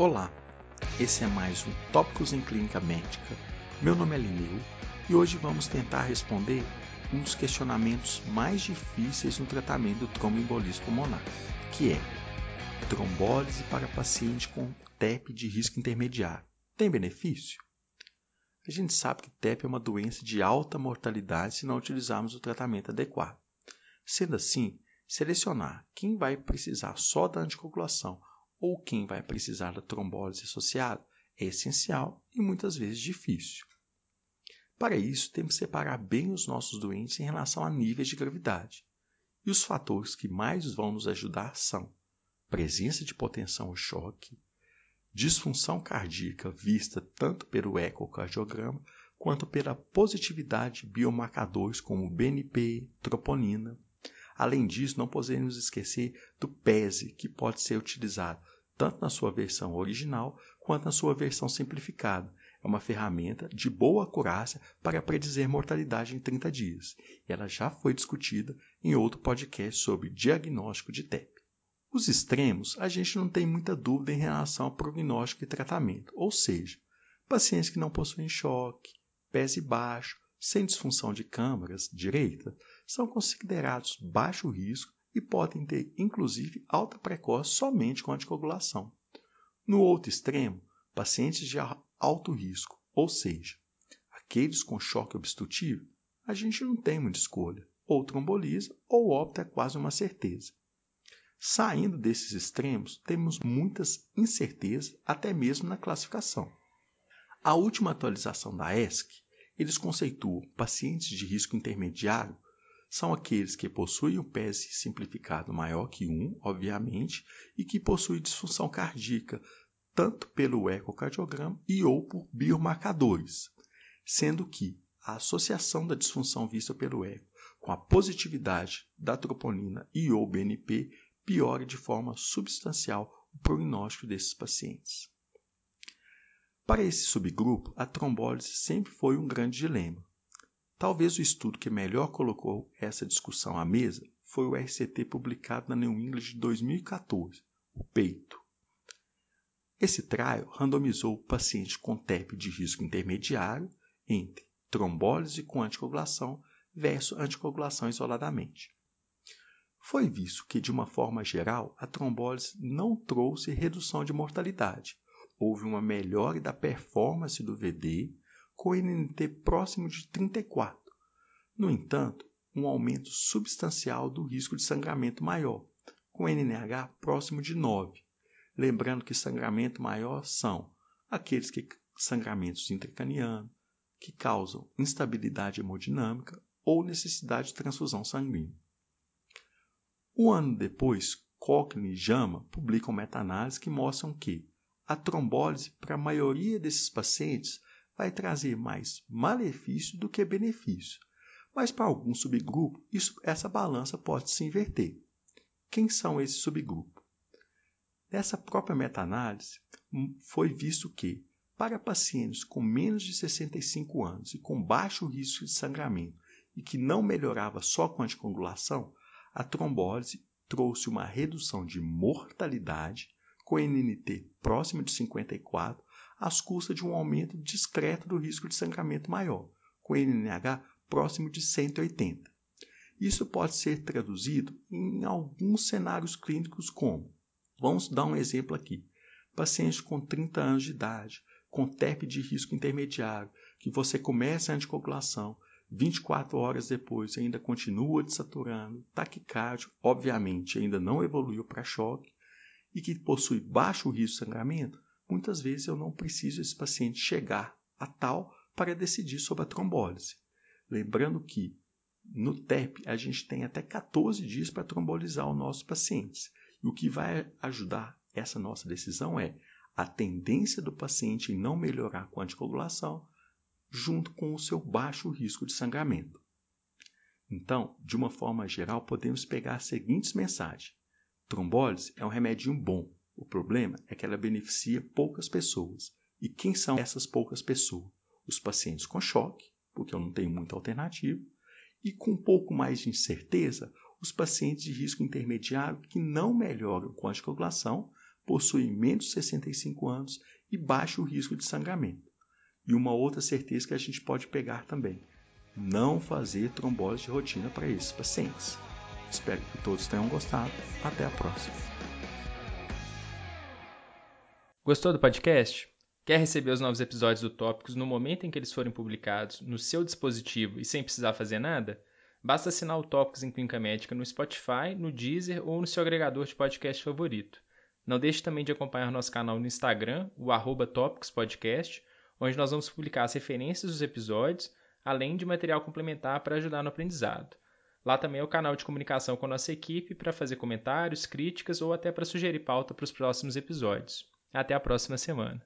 Olá, esse é mais um Tópicos em Clínica Médica. Meu nome é Lineu e hoje vamos tentar responder um dos questionamentos mais difíceis no tratamento do tromboembolismo pulmonar, que é trombólise para paciente com TEP de risco intermediário. Tem benefício? A gente sabe que TEP é uma doença de alta mortalidade se não utilizarmos o tratamento adequado. Sendo assim, selecionar quem vai precisar só da anticoagulação ou quem vai precisar da trombólise associada é essencial e muitas vezes difícil. Para isso, temos que separar bem os nossos doentes em relação a níveis de gravidade. E os fatores que mais vão nos ajudar são presença de hipotensão ou choque, disfunção cardíaca vista tanto pelo ecocardiograma quanto pela positividade de biomarcadores como BNP, troponina, Além disso, não podemos esquecer do PESE, que pode ser utilizado tanto na sua versão original quanto na sua versão simplificada. É uma ferramenta de boa acurácia para predizer mortalidade em 30 dias. Ela já foi discutida em outro podcast sobre diagnóstico de TEP. Os extremos, a gente não tem muita dúvida em relação ao prognóstico e tratamento, ou seja, pacientes que não possuem choque, PESE baixo, sem disfunção de câmaras direita são considerados baixo risco e podem ter, inclusive, alta precoce somente com anticoagulação. No outro extremo, pacientes de alto risco, ou seja, aqueles com choque obstrutivo, a gente não tem muita escolha, ou tromboliza ou opta é quase uma certeza. Saindo desses extremos, temos muitas incertezas até mesmo na classificação. A última atualização da ESC eles conceituam pacientes de risco intermediário são aqueles que possuem o PES simplificado maior que 1, obviamente, e que possuem disfunção cardíaca, tanto pelo ecocardiograma e ou por biomarcadores, sendo que a associação da disfunção vista pelo eco com a positividade da troponina e ou BNP piora de forma substancial o prognóstico desses pacientes. Para esse subgrupo, a trombólise sempre foi um grande dilema. Talvez o estudo que melhor colocou essa discussão à mesa foi o RCT publicado na New England de 2014, o PEITO. Esse trial randomizou pacientes com TEP de risco intermediário entre trombólise com anticoagulação versus anticoagulação isoladamente. Foi visto que, de uma forma geral, a trombólise não trouxe redução de mortalidade, houve uma melhora da performance do VD com NNT próximo de 34. No entanto, um aumento substancial do risco de sangramento maior, com NNH próximo de 9. Lembrando que sangramento maior são aqueles que sangramentos intracranianos, que causam instabilidade hemodinâmica ou necessidade de transfusão sanguínea. Um ano depois, Cochrane e Jama publicam meta-análise que mostram que a trombólise, para a maioria desses pacientes, vai trazer mais malefício do que benefício. Mas para algum subgrupo, isso, essa balança pode se inverter. Quem são esses subgrupos? Nessa própria meta-análise, hum, foi visto que, para pacientes com menos de 65 anos e com baixo risco de sangramento e que não melhorava só com anticoagulação, a trombólise trouxe uma redução de mortalidade com NNT próximo de 54, às custas de um aumento discreto do risco de sangramento maior, com NNH próximo de 180. Isso pode ser traduzido em alguns cenários clínicos como, vamos dar um exemplo aqui, paciente com 30 anos de idade, com TEP de risco intermediário, que você começa a anticoagulação, 24 horas depois ainda continua desaturando, taquicárdio, obviamente ainda não evoluiu para choque, e que possui baixo risco de sangramento, muitas vezes eu não preciso esse paciente chegar a tal para decidir sobre a trombólise. Lembrando que no TEP a gente tem até 14 dias para trombolizar os nossos pacientes. E o que vai ajudar essa nossa decisão é a tendência do paciente em não melhorar com a anticoagulação junto com o seu baixo risco de sangramento. Então, de uma forma geral, podemos pegar as seguintes mensagens. Trombólise é um remédio bom. O problema é que ela beneficia poucas pessoas. E quem são essas poucas pessoas? Os pacientes com choque, porque eu não tenho muita alternativa, e com um pouco mais de incerteza, os pacientes de risco intermediário que não melhoram com anticoagulação, possui menos de 65 anos e baixo risco de sangramento. E uma outra certeza que a gente pode pegar também: não fazer trombose de rotina para esses pacientes. Espero que todos tenham gostado. Até a próxima. Gostou do podcast? Quer receber os novos episódios do Tópicos no momento em que eles forem publicados, no seu dispositivo e sem precisar fazer nada? Basta assinar o Tópicos em Clínica Médica no Spotify, no Deezer ou no seu agregador de podcast favorito. Não deixe também de acompanhar nosso canal no Instagram, o arroba Podcast, onde nós vamos publicar as referências dos episódios, além de material complementar para ajudar no aprendizado. Lá também é o canal de comunicação com a nossa equipe para fazer comentários, críticas ou até para sugerir pauta para os próximos episódios. Até a próxima semana.